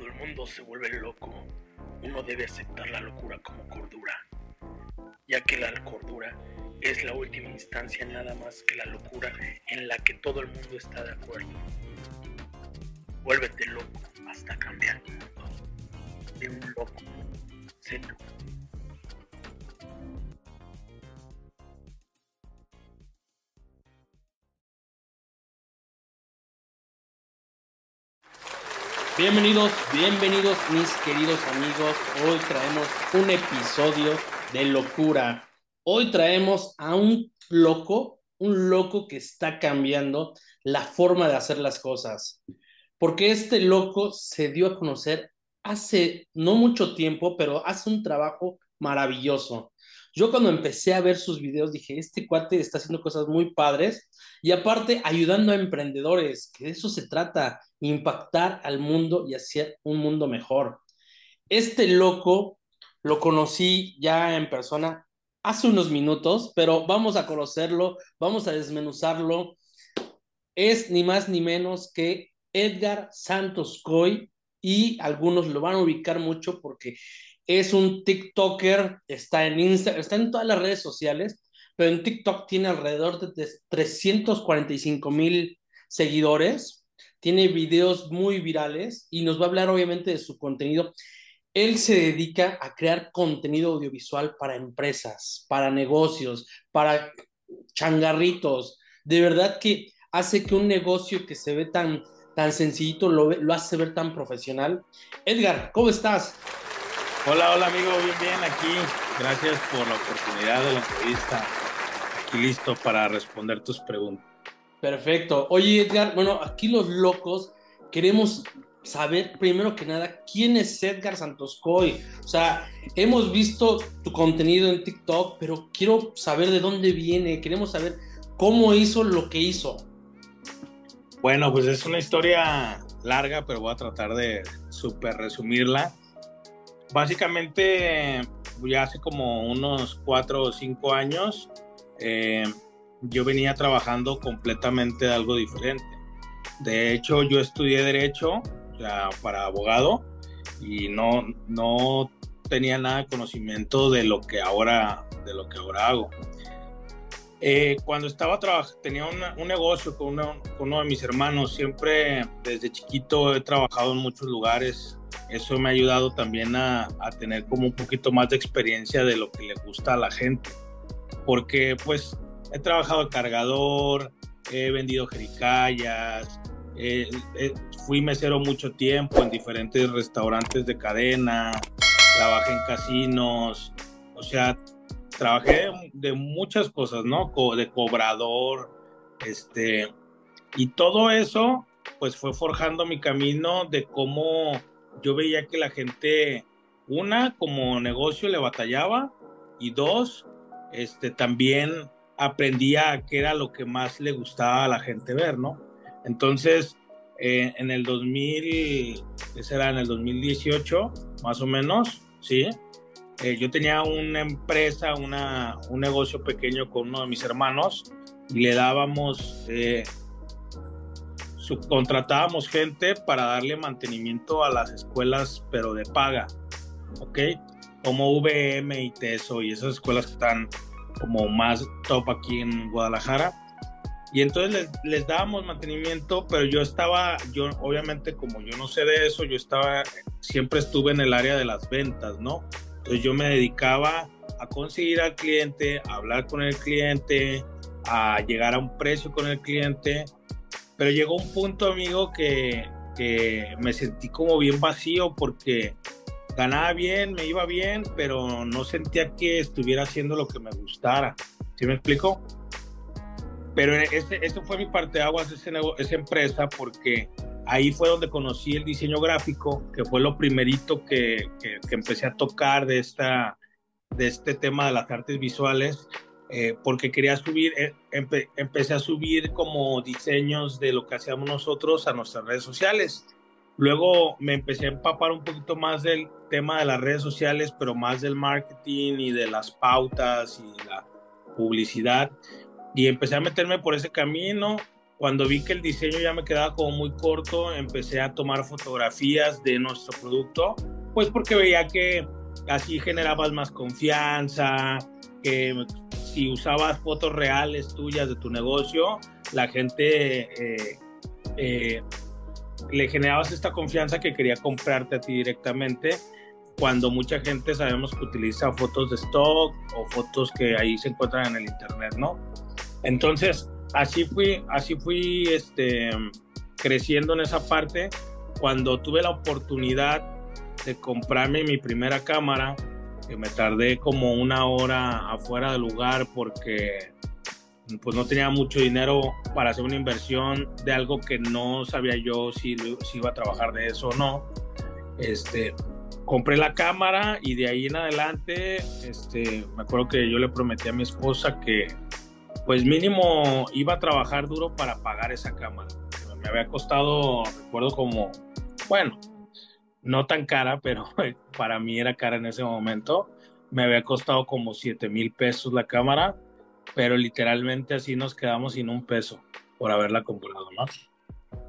Cuando el mundo se vuelve loco, uno debe aceptar la locura como cordura, ya que la cordura es la última instancia nada más que la locura en la que todo el mundo está de acuerdo. Vuélvete loco hasta cambiar de un loco seco. Bienvenidos, bienvenidos mis queridos amigos. Hoy traemos un episodio de locura. Hoy traemos a un loco, un loco que está cambiando la forma de hacer las cosas. Porque este loco se dio a conocer hace no mucho tiempo, pero hace un trabajo maravilloso. Yo cuando empecé a ver sus videos dije, este cuate está haciendo cosas muy padres y aparte ayudando a emprendedores, que de eso se trata, impactar al mundo y hacer un mundo mejor. Este loco lo conocí ya en persona hace unos minutos, pero vamos a conocerlo, vamos a desmenuzarlo. Es ni más ni menos que Edgar Santos Coy y algunos lo van a ubicar mucho porque es un TikToker, está en Instagram, está en todas las redes sociales, pero en TikTok tiene alrededor de 345 mil seguidores, tiene videos muy virales y nos va a hablar obviamente de su contenido. Él se dedica a crear contenido audiovisual para empresas, para negocios, para changarritos. De verdad que hace que un negocio que se ve tan, tan sencillito lo, lo hace ver tan profesional. Edgar, ¿cómo estás? Hola, hola amigo, bien, bien aquí. Gracias por la oportunidad de la entrevista. Aquí listo para responder tus preguntas. Perfecto. Oye, Edgar, bueno, aquí los locos queremos saber primero que nada quién es Edgar Santos Coy. O sea, hemos visto tu contenido en TikTok, pero quiero saber de dónde viene, queremos saber cómo hizo lo que hizo. Bueno, pues es una historia larga, pero voy a tratar de súper resumirla. Básicamente, ya hace como unos cuatro o cinco años, eh, yo venía trabajando completamente algo diferente. De hecho, yo estudié Derecho para abogado y no, no tenía nada de conocimiento de lo que ahora, de lo que ahora hago. Eh, cuando estaba trabajando, tenía un negocio con uno, con uno de mis hermanos. Siempre desde chiquito he trabajado en muchos lugares eso me ha ayudado también a, tener como un poquito más de experiencia de lo que le gusta a la gente. Porque pues he trabajado de cargador, he vendido jericayas, fui mesero mucho tiempo en diferentes restaurantes de cadena, trabajé en casinos, o sea, trabajé de, muchas cosas, ¿no? de cobrador, este, y todo eso pues fue forjando mi camino de cómo yo veía que la gente, una, como negocio le batallaba y dos, este, también aprendía qué era lo que más le gustaba a la gente ver, ¿no? Entonces, eh, en el 2000, ¿qué será? En el 2018, más o menos, ¿sí? Eh, yo tenía una empresa, una, un negocio pequeño con uno de mis hermanos y le dábamos eh, subcontratábamos gente para darle mantenimiento a las escuelas, pero de paga, ¿ok? Como VM y TESO y esas escuelas que están como más top aquí en Guadalajara. Y entonces les, dábamos mantenimiento, pero yo estaba, yo obviamente como yo no sé de eso, yo estaba, siempre estuve en el área de las ventas, ¿no? Entonces yo me dedicaba a conseguir al cliente, a hablar con el cliente, a llegar a un precio con el cliente pero llegó un punto, amigo, que, que me sentí como bien vacío porque ganaba bien, me iba bien, pero no sentía que estuviera haciendo lo que me gustara. ¿Sí me explico? Pero ese, ese fue mi parte de aguas, ese, esa empresa, porque ahí fue donde conocí el diseño gráfico, que fue lo primerito que, que, empecé a tocar de, esta, de este tema de las artes visuales. Eh, porque quería subir, eh, empecé a subir como diseños de lo que hacíamos nosotros a nuestras redes sociales. Luego me empecé a empapar un poquito más del tema de las redes sociales, pero más del marketing y de las pautas y la publicidad. Y empecé a meterme por ese camino. Cuando vi que el diseño ya me quedaba como muy corto, empecé a tomar fotografías de nuestro producto, pues porque veía que así generabas más confianza, que si usabas fotos reales tuyas de tu negocio, la gente eh, eh, le generabas esta confianza que quería comprarte a ti directamente cuando mucha gente sabemos que utiliza fotos de stock o fotos que ahí se encuentran en el internet, ¿no? Entonces, así fui, así fui este, creciendo en esa parte. Cuando tuve la oportunidad de comprarme mi primera cámara, que me tardé como una hora afuera del lugar porque pues no tenía mucho dinero para hacer una inversión de algo que no sabía yo si, iba a trabajar de eso o no. Este, compré la cámara y de ahí en adelante, este, me acuerdo que yo le prometí a mi esposa que pues mínimo iba a trabajar duro para pagar esa cámara. Me había costado, recuerdo como, bueno, no tan cara, pero para mí era cara en ese momento. Me había costado como 7 mil pesos la cámara, pero literalmente así nos quedamos sin un peso por haberla comprado, ¿no?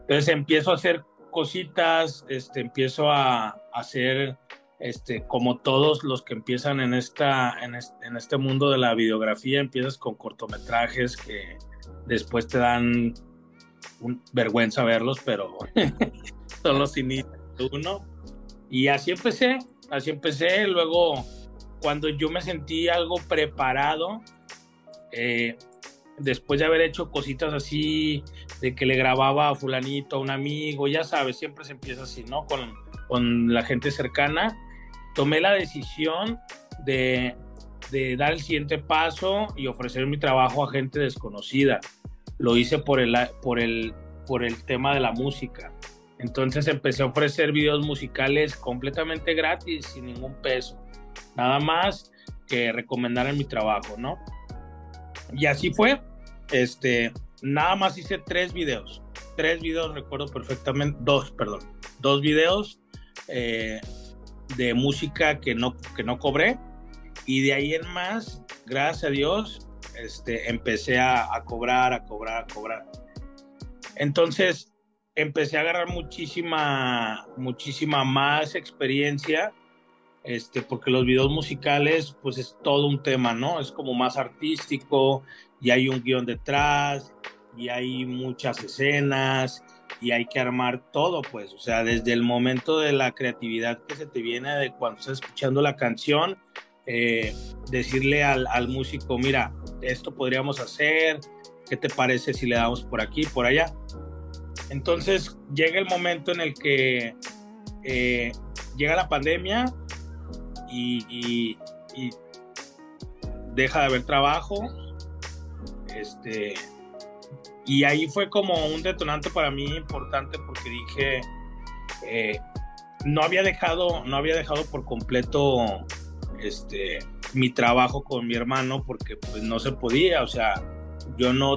Entonces empiezo a hacer cositas, este, empiezo a, hacer, este, como todos los que empiezan en, esta, en, este, mundo de la videografía, empiezas con cortometrajes que después te dan vergüenza verlos, pero son los inicios uno. Y así empecé, así empecé. Luego, cuando yo me sentí algo preparado, eh, después de haber hecho cositas así, de que le grababa a fulanito, a un amigo, ya sabes, siempre se empieza así, ¿no? Con, con la gente cercana, tomé la decisión de, de, dar el siguiente paso y ofrecer mi trabajo a gente desconocida. Lo hice por el, por el, por el tema de la música. Entonces empecé a ofrecer videos musicales completamente gratis, sin ningún peso. Nada más que recomendar en mi trabajo, ¿no? Y así fue. Este, nada más hice tres videos. Tres videos, recuerdo perfectamente. Dos, perdón. Dos videos eh, de música que no, que no cobré. Y de ahí en más, gracias a Dios, este, empecé a, cobrar, a cobrar, a cobrar. Entonces, empecé a agarrar muchísima, muchísima más experiencia, este, porque los videos musicales, pues es todo un tema, ¿no? Es como más artístico y hay un guion detrás y hay muchas escenas y hay que armar todo, pues, o sea, desde el momento de la creatividad que se te viene de cuando estás escuchando la canción, eh, decirle al, al músico, mira, esto podríamos hacer, ¿qué te parece si le damos por aquí, por allá? Entonces llega el momento en el que eh, llega la pandemia y, deja de haber trabajo. Este, y ahí fue como un detonante para mí importante porque dije, eh, no había dejado, no había dejado por completo este, mi trabajo con mi hermano porque pues no se podía, o sea, yo no,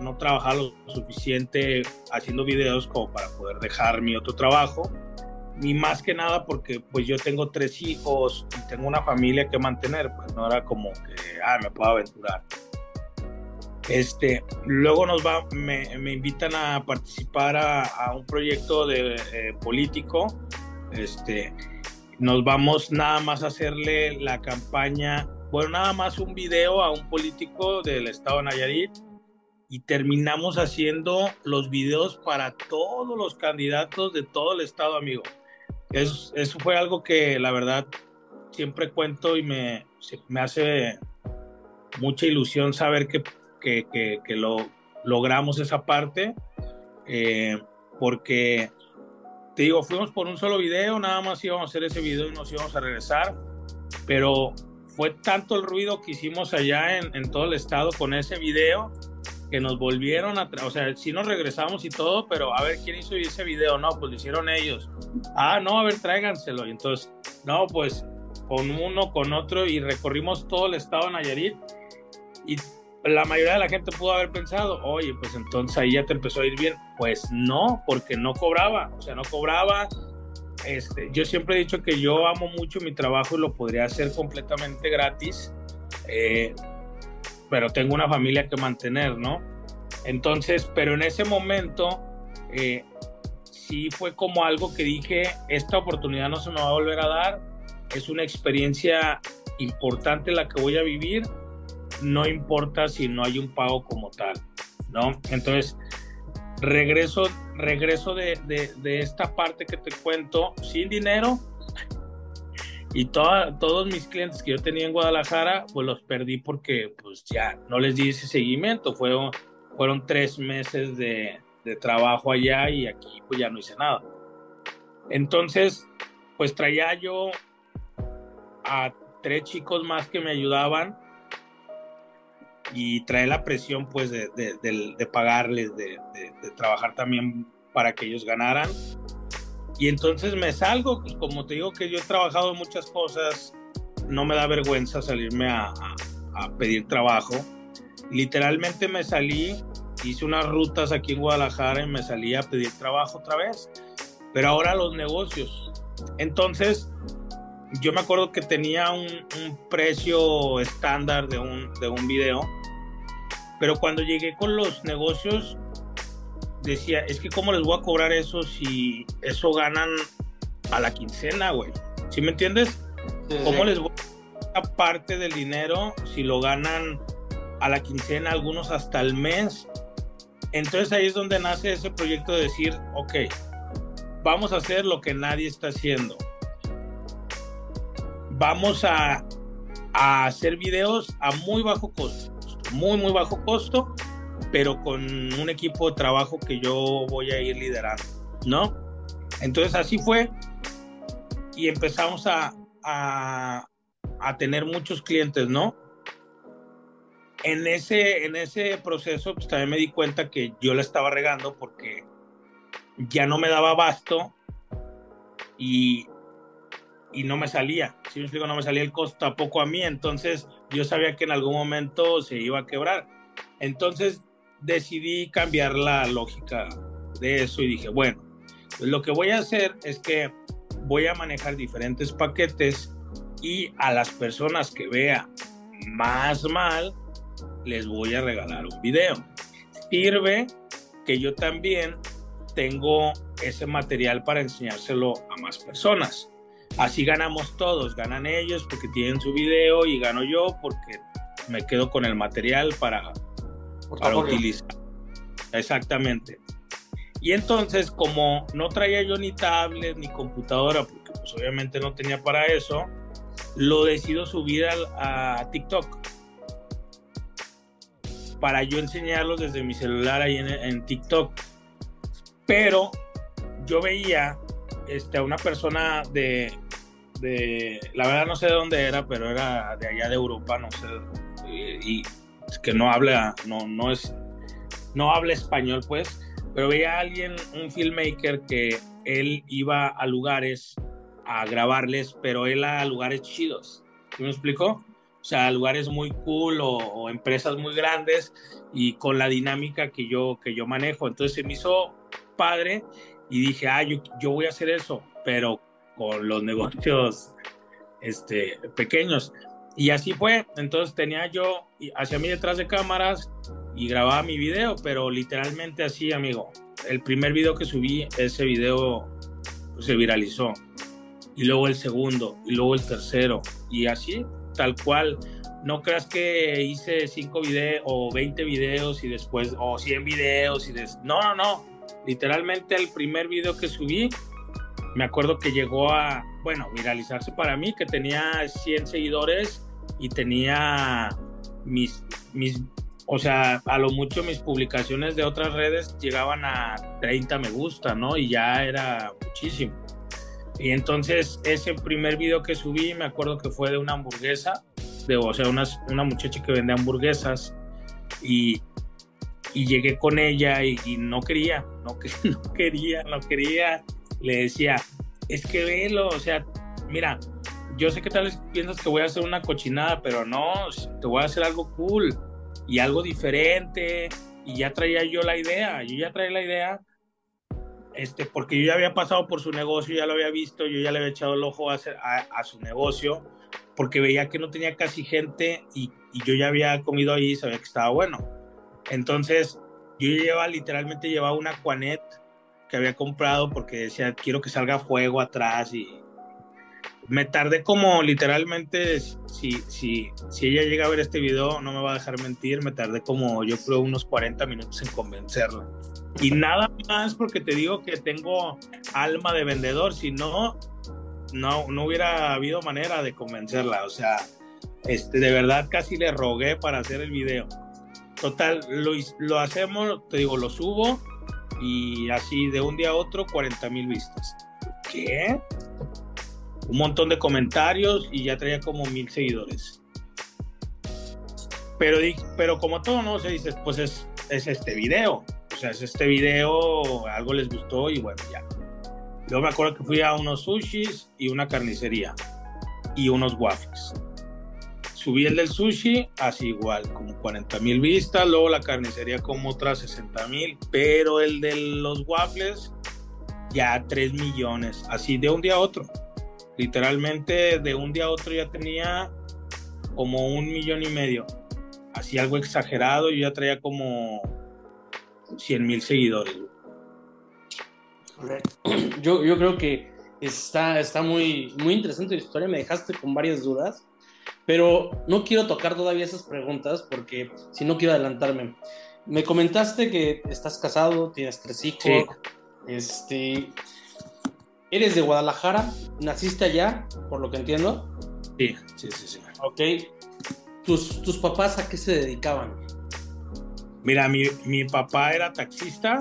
no trabajaba lo suficiente haciendo videos como para poder dejar mi otro trabajo, ni más que nada porque pues yo tengo tres hijos y tengo una familia que mantener, pues no era como que, ah, me puedo aventurar. Este, luego nos va, me, invitan a participar a, un proyecto de eh, político, este, nos vamos nada más a hacerle la campaña bueno, nada más un video a un político del estado de Nayarit y terminamos haciendo los videos para todos los candidatos de todo el estado, amigo. Eso fue algo que la verdad siempre cuento y me, me hace mucha ilusión saber que, que, que, lo logramos esa parte, eh, porque te digo, fuimos por un solo video, nada más íbamos a hacer ese video y nos íbamos a regresar, pero fue tanto el ruido que hicimos allá en, todo el estado con ese video que nos volvieron a, o sea, sí nos regresamos y todo, pero a ver quién hizo ese video, no, pues lo hicieron ellos. Ah, no, a ver, tráiganselo. Y entonces, no, pues con uno, con otro, y recorrimos todo el estado de Nayarit. Y la mayoría de la gente pudo haber pensado, oye, pues entonces ahí ya te empezó a ir bien. Pues no, porque no cobraba, o sea, no cobraba, este, yo siempre he dicho que yo amo mucho mi trabajo y lo podría hacer completamente gratis, eh, pero tengo una familia que mantener, ¿no? Entonces, pero en ese momento eh, sí fue como algo que dije, esta oportunidad no se me va a volver a dar, es una experiencia importante la que voy a vivir, no importa si no hay un pago como tal, ¿no? Entonces, regreso, regreso de, de, esta parte que te cuento sin dinero y todos mis clientes que yo tenía en Guadalajara, pues los perdí porque pues ya no les di ese seguimiento, fueron, fueron tres meses de, de trabajo allá y aquí pues ya no hice nada. Entonces, pues traía yo a tres chicos más que me ayudaban y trae la presión pues de, de, pagarles, de, trabajar también para que ellos ganaran. Y entonces me salgo, pues, como te digo que yo he trabajado muchas cosas, no me da vergüenza salirme a, a pedir trabajo. Literalmente me salí, hice unas rutas aquí en Guadalajara y me salí a pedir trabajo otra vez, pero ahora los negocios. Entonces, yo me acuerdo que tenía un, precio estándar de un, de un video, pero cuando llegué con los negocios, decía, es que cómo les voy a cobrar eso si eso ganan a la quincena, güey. ¿Sí me entiendes? ¿Cómo les voy a parte del dinero si lo ganan a la quincena, algunos hasta el mes? Entonces ahí es donde nace ese proyecto de decir, ok, vamos a hacer lo que nadie está haciendo vamos a, hacer videos a muy bajo costo, muy, muy bajo costo, pero con un equipo de trabajo que yo voy a ir liderando, ¿no? Entonces así fue y empezamos a, a, tener muchos clientes, ¿no? En ese, en ese proceso, pues también me di cuenta que yo la estaba regando porque ya no me daba abasto y y no me salía. Si me explico, no me salía el costo tampoco a mí. Entonces yo sabía que en algún momento se iba a quebrar. Entonces decidí cambiar la lógica de eso y dije, bueno, pues lo que voy a hacer es que voy a manejar diferentes paquetes y a las personas que vea más mal, les voy a regalar un video. Sirve que yo también tengo ese material para enseñárselo a más personas. Así ganamos todos, ganan ellos porque tienen su video y gano yo porque me quedo con el material para, para utilizar. Exactamente. Y entonces, como no traía yo ni tablet ni computadora, porque pues obviamente no tenía para eso, lo decido subir a, TikTok. Para yo enseñarlos desde mi celular ahí en, en TikTok. Pero yo veía este, a una persona de, de, la verdad no sé de dónde era, pero era de allá de Europa, no sé, y, que no habla, no, no es, no habla español, pues, pero veía a alguien, un filmmaker, que él iba a lugares a grabarles, pero él a lugares chidos, ¿sí me explico? O sea, lugares muy cool o, empresas muy grandes y con la dinámica que yo, que yo manejo. Entonces se me hizo padre y dije, ah, yo, yo voy a hacer eso, pero con los negocios este, pequeños. Y así fue. Entonces tenía yo hacia mí detrás de cámaras y grababa mi video, pero literalmente así, amigo. El primer video que subí, ese video se viralizó. Y luego el segundo, y luego el tercero. Y así, tal cual. No creas que hice 5 videos o 20 videos y después, o 100 videos y des... No, no, no. Literalmente el primer video que subí me acuerdo que llegó a, bueno, viralizarse para mí, que tenía 100 seguidores y tenía mis, mis, o sea, a lo mucho mis publicaciones de otras redes llegaban a 30 me gusta, ¿no? Y ya era muchísimo. Y entonces ese primer video que subí, me acuerdo que fue de una hamburguesa, de, o sea, una, una muchacha que vende hamburguesas y, y llegué con ella y, no quería, no, no quería, no quería le decía, es que velo, o sea, mira, yo sé que tal vez piensas que voy a hacer una cochinada, pero no, te voy a hacer algo cool y algo diferente. Y ya traía yo la idea, yo ya traía la idea, este, porque yo ya había pasado por su negocio, ya lo había visto, yo ya le había echado el ojo a, a, su negocio, porque veía que no tenía casi gente y, y, yo ya había comido ahí y sabía que estaba bueno. Entonces, yo llevaba, literalmente llevaba una Quanet que había comprado porque decía, quiero que salga fuego atrás y me tardé como literalmente, si, si, si ella llega a ver este video, no me va a dejar mentir, me tardé como yo creo unos 40 minutos en convencerla. Y nada más porque te digo que tengo alma de vendedor, si no, no, no hubiera habido manera de convencerla. O sea, este, de verdad casi le rogué para hacer el video. Total, lo, lo hacemos, te digo, lo subo y así de un día a otro 40 mil vistas. ¿Qué? Un montón de comentarios y ya traía como mil seguidores. Pero, pero como todo, ¿no? Se dice, pues es, es este video. O sea, es este video, algo les gustó y bueno, ya. Yo me acuerdo que fui a unos sushis y una carnicería y unos waffles subí el del sushi, así igual, como 40 mil vistas, luego la carnicería como otras 60 mil, pero el de los waffles ya 3 millones, así de un día a otro. Literalmente de un día a otro ya tenía como un millón y medio, así algo exagerado, y ya traía como 100 mil seguidores. Yo, yo creo que está, está muy, muy interesante la historia, me dejaste con varias dudas. Pero no quiero tocar todavía esas preguntas porque si no quiero adelantarme. Me comentaste que estás casado, tienes tres hijos, este, eres de Guadalajara, naciste allá, por lo que entiendo. Sí, sí, sí, sí. Ok. ¿Tus, tus papás a qué se dedicaban? Mira, mi, mi papá era taxista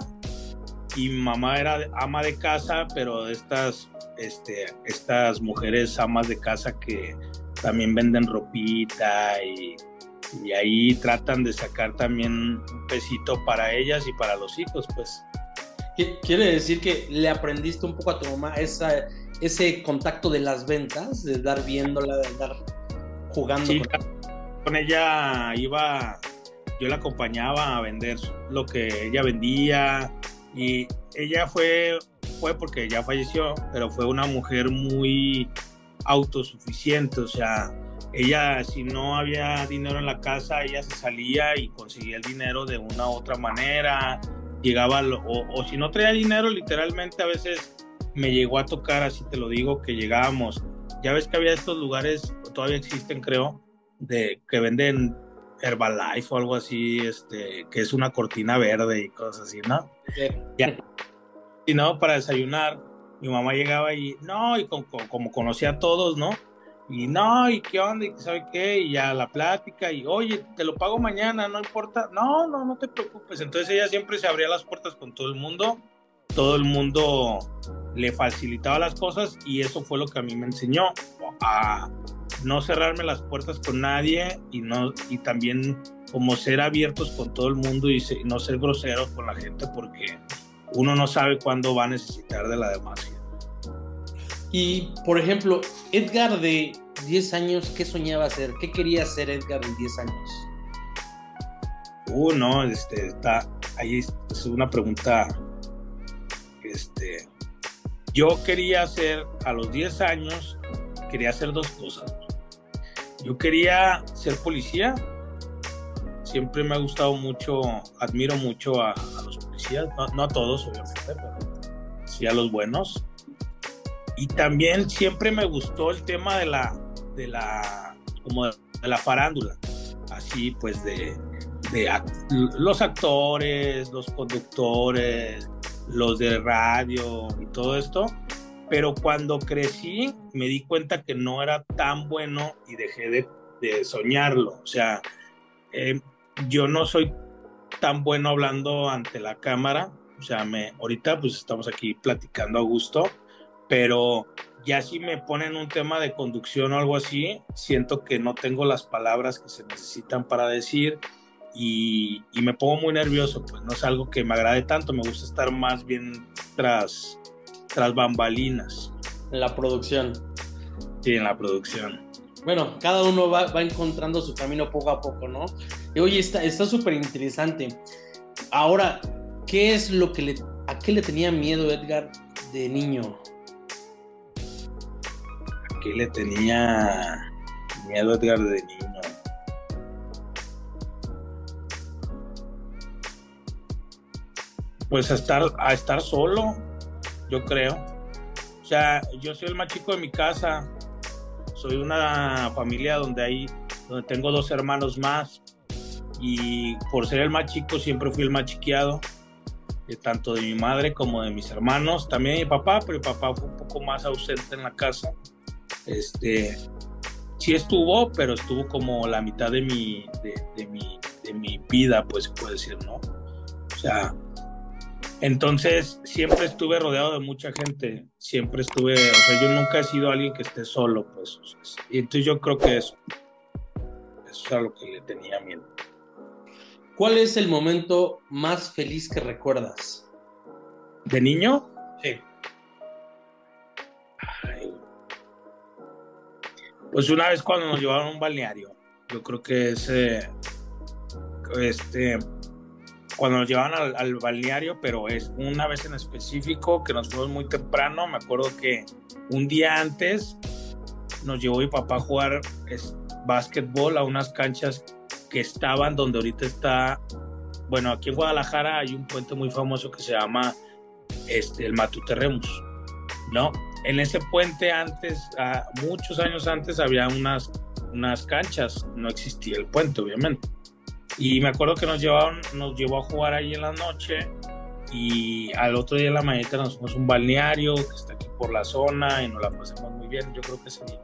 y mi mamá era ama de casa, pero de estas, este, estas mujeres amas de casa que también venden ropita y, y ahí tratan de sacar también un pesito para ellas y para los hijos, pues. Quiere decir que le aprendiste un poco a tu mamá esa, ese contacto de las ventas, de dar viéndola, de dar jugando. con... ella iba, yo la acompañaba a vender lo que ella vendía y ella fue, fue porque ya falleció, pero fue una mujer muy autosuficiente, o sea, ella si no había dinero en la casa, ella se salía y conseguía el dinero de una u otra manera, llegaba, o, o si no traía dinero, literalmente a veces me llegó a tocar, así te lo digo, que llegábamos, ya ves que había estos lugares, todavía existen creo, de que venden Herbalife o algo así, este, que es una cortina verde y cosas así, ¿no? Ya. Y no, para desayunar mi mamá llegaba y, no, y como, conocía a todos, ¿no? Y no, y qué onda, y sabe qué, y ya la plática, y oye, te lo pago mañana, no importa, no, no, no te preocupes. Entonces ella siempre se abría las puertas con todo el mundo, todo el mundo le facilitaba las cosas y eso fue lo que a mí me enseñó a no cerrarme las puertas con nadie y no y también como ser abiertos con todo el mundo y no ser groseros con la gente porque uno no sabe cuándo va a necesitar de la demás. Y, por ejemplo, Edgar de 10 años, ¿qué soñaba hacer? ¿Qué quería hacer Edgar de 10 años? Uh, no, este, está, ahí es una pregunta, este, yo quería hacer, a los 10 años, quería hacer dos cosas. Yo quería ser policía, siempre me ha gustado mucho, admiro mucho a, los no, a todos obviamente, pero sí a los buenos. Y también siempre me gustó el tema de la, de la, como de, la farándula, así pues de, de los actores, los conductores, los de radio y todo esto. Pero cuando crecí me di cuenta que no era tan bueno y dejé de, de soñarlo. O sea, eh, yo no soy tan bueno hablando ante la cámara, o sea, me, ahorita pues estamos aquí platicando a gusto, pero ya si me ponen un tema de conducción o algo así, siento que no tengo las palabras que se necesitan para decir y, y, me pongo muy nervioso, pues no es algo que me agrade tanto, me gusta estar más bien tras, tras bambalinas. En la producción. Sí, en la producción bueno, cada uno va, encontrando su camino poco a poco, ¿no? Y oye, está súper interesante. Ahora, ¿qué es lo que le, a qué le tenía miedo Edgar de niño? ¿A qué le tenía miedo Edgar de niño? pues a estar, a estar solo, yo creo. O sea, yo soy el más chico de mi casa, soy una familia donde hay, donde tengo dos hermanos más y por ser el más chico siempre fui el más chiqueado, eh, tanto de mi madre como de mis hermanos, también mi papá, pero mi papá fue un poco más ausente en la casa. Este, sí estuvo, pero estuvo como la mitad de mi, de, mi, de mi vida, pues se puede decir, ¿no? O sea, entonces siempre estuve rodeado de mucha gente, siempre estuve, o sea, yo nunca he sido alguien que esté solo, pues. Y entonces yo creo que eso, eso es a lo que le tenía miedo. ¿Cuál es el momento más feliz que recuerdas? ¿De niño? Sí. Pues una vez cuando nos llevaron a un balneario, yo creo que ese, este, cuando nos llevaban al, balneario, pero es una vez en específico que nos fuimos muy temprano, me acuerdo que un día antes nos llevó mi papá a jugar es, básquetbol a unas canchas que estaban donde ahorita está, bueno, aquí en Guadalajara hay un puente muy famoso que se llama este, el Matuterremus, ¿no? En ese puente antes, muchos años antes, había unas, unas canchas, no existía el puente, obviamente. Y me acuerdo que nos llevaron, nos llevó a jugar ahí en la noche y al otro día en la mañana nos fuimos a un balneario que está aquí por la zona y nos la pasamos muy bien, yo creo que día.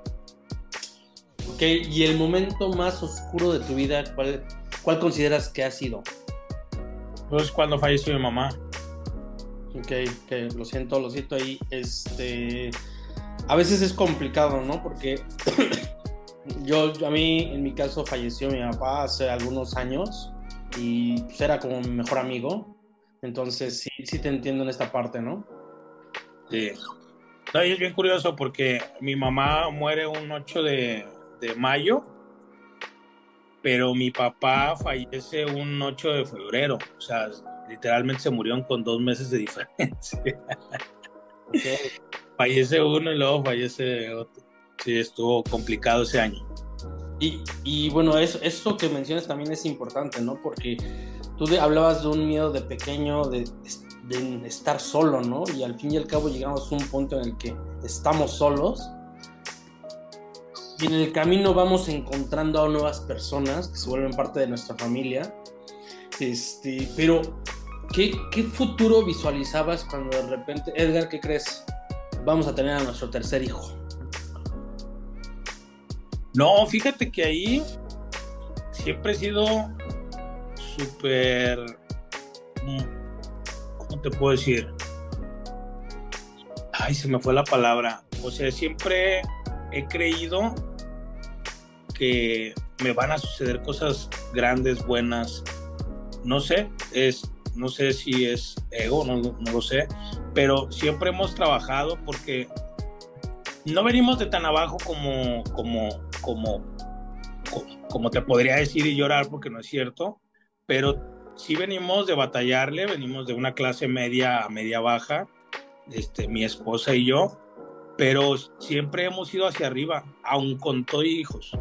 Ok, y el momento más oscuro de tu vida, ¿cuál, cuál consideras que ha sido? Pues cuando falleció mi mamá. Ok, que lo siento, lo siento ahí. Este, a veces es complicado, ¿no? Porque yo, a mí, en mi caso, falleció mi papá hace algunos años y pues, era como mi mejor amigo. Entonces, sí, sí te entiendo en esta parte, ¿no? Sí. No, y es bien curioso porque mi mamá muere un 8 de, de mayo, pero mi papá fallece un 8 de febrero. O sea, literalmente se murieron con dos meses de diferencia. Fallece uno y luego fallece otro. Sí, estuvo complicado ese año. Y, y bueno, eso, eso que mencionas también es importante, ¿no? Porque tú hablabas de un miedo de pequeño, de, de, estar solo, ¿no? Y al fin y al cabo llegamos a un punto en el que estamos solos. Y en el camino vamos encontrando a nuevas personas que se vuelven parte de nuestra familia. Este, pero ¿Qué, futuro visualizabas cuando de repente, Edgar, ¿qué crees? Vamos a tener a nuestro tercer hijo. No, fíjate que ahí siempre he sido súper... Mm, ¿Cómo te puedo decir? Ay, se me fue la palabra. O sea, siempre he creído que me van a suceder cosas grandes, buenas. No sé, es no sé si es ego, no, lo sé, pero siempre hemos trabajado porque no venimos de tan abajo como, como, como, como, te podría decir y llorar porque no es cierto, pero sí venimos de batallarle, venimos de una clase media a media baja, este, mi esposa y yo, pero siempre hemos ido hacia arriba, aun con todo hijos.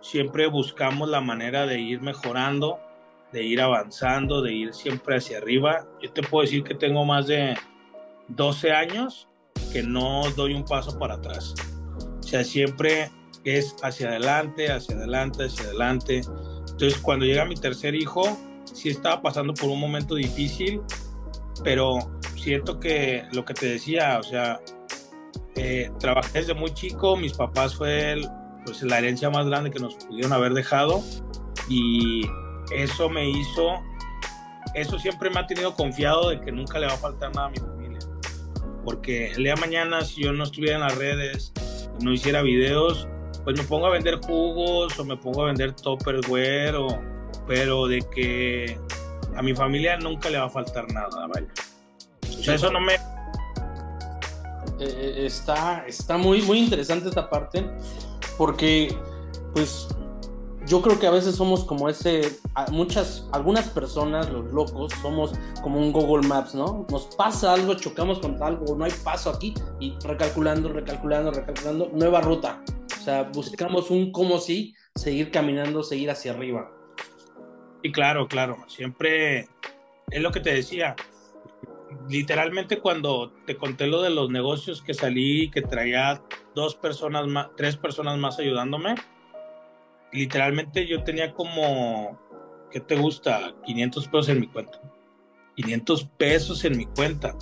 Siempre buscamos la manera de ir mejorando de ir avanzando, de ir siempre hacia arriba. Yo te puedo decir que tengo más de 12 años que no doy un paso para atrás. O sea, siempre es hacia adelante, hacia adelante, hacia adelante. Entonces, cuando llega mi tercer hijo, sí estaba pasando por un momento difícil, pero siento que lo que te decía, o sea, eh, trabajé desde muy chico, mis papás fue pues, la herencia más grande que nos pudieron haber dejado y eso me hizo, eso siempre me ha tenido confiado de que nunca le va a faltar nada a mi familia. Porque el día mañana, si yo no estuviera en las redes, no hiciera videos, pues me pongo a vender jugos o me pongo a vender topperware, o, pero de que a mi familia nunca le va a faltar nada, vaya. Eso no me... Eh, eh, está, está muy, muy interesante esta parte porque pues yo creo que a veces somos como ese, muchas, algunas personas, los locos, somos como un Google Maps, ¿no? Nos pasa algo, chocamos contra algo, no hay paso aquí y recalculando, recalculando, recalculando, nueva ruta. Buscamos un como si, seguir caminando, seguir hacia arriba. Y claro, claro, siempre es lo que te decía. Literalmente cuando te conté lo de los negocios que salí, que traía dos personas más, tres personas más ayudándome, literalmente yo tenía como, ¿qué te gusta? 500 pesos en mi cuenta. 500 pesos en mi cuenta.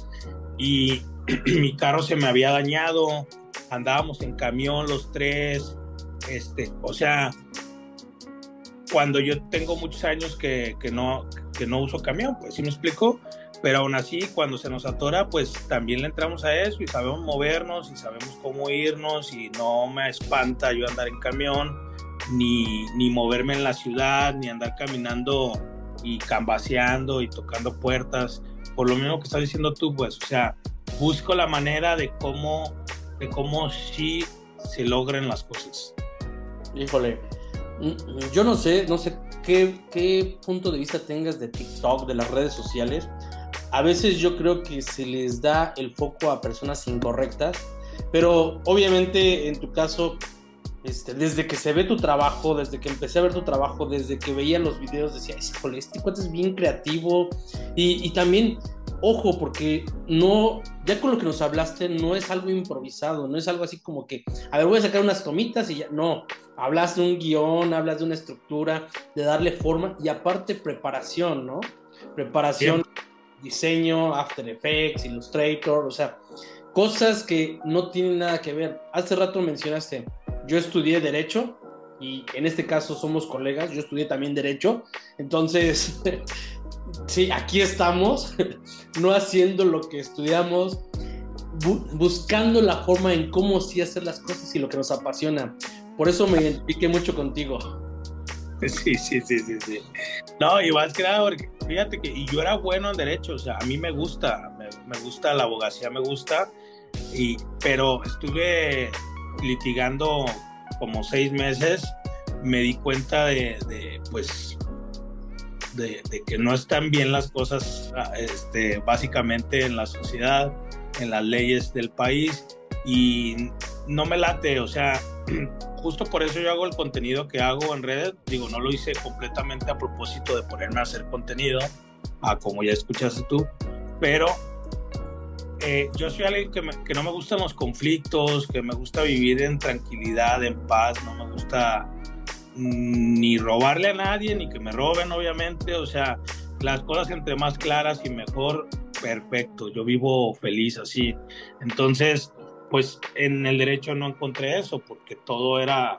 Y mi carro se me había dañado, andábamos en camión los tres, este, o sea, cuando yo tengo muchos años que, que, no, que no uso camión, pues sí me explico, pero aún así cuando se nos atora, pues también le entramos a eso y sabemos movernos y sabemos cómo irnos y no me espanta yo andar en camión, ni, ni moverme en la ciudad, ni andar caminando y cambaseando y tocando puertas, por lo mismo que estás diciendo tú, pues, o sea, busco la manera de cómo, de cómo sí se logren las cosas. Híjole, mm, yo no sé, no sé qué, qué punto de vista tengas de TikTok, de las redes sociales. A veces yo creo que se les da el foco a personas incorrectas, pero obviamente en tu caso, este, desde que se ve tu trabajo, desde que empecé a ver tu trabajo, desde que veía los videos, decía, híjole, este cuate es bien creativo y, y también ojo, porque no, ya con lo que nos hablaste, no es algo improvisado, no es algo así como que, a ver, voy a sacar unas tomitas y ya, no, hablas de un guion, hablas de una estructura, de darle forma y aparte preparación, ¿no? Preparación, diseño, After Effects, Illustrator, o sea, cosas que no tienen nada que ver. Hace rato mencionaste, yo estudié derecho y en este caso somos colegas, yo estudié también derecho, entonces sí, aquí estamos, no haciendo lo que estudiamos, buscando la forma en cómo sí hacer las cosas y lo que nos apasiona. Por eso me identifiqué mucho contigo. Sí, sí, sí, sí, sí. No, y más que nada, porque fíjate que yo era bueno en derecho, o sea, a mí me gusta, me, gusta la abogacía, me gusta, y, pero estuve litigando como seis meses, me di cuenta de, pues, de, que no están bien las cosas ah, este, básicamente en la sociedad, en las leyes del país y no me late, o sea, justo por eso yo hago el contenido que hago en redes, digo, no lo hice completamente a propósito de ponerme a hacer contenido, a como ya escuchaste tú, pero eh, yo soy alguien que, que, no me gustan los conflictos, que me gusta vivir en tranquilidad, en paz, no me gusta ni robarle a nadie, ni que me roben, obviamente. O sea, las cosas entre más claras y mejor, perfecto. Yo vivo feliz así. Entonces, pues en el derecho no encontré eso, porque todo era,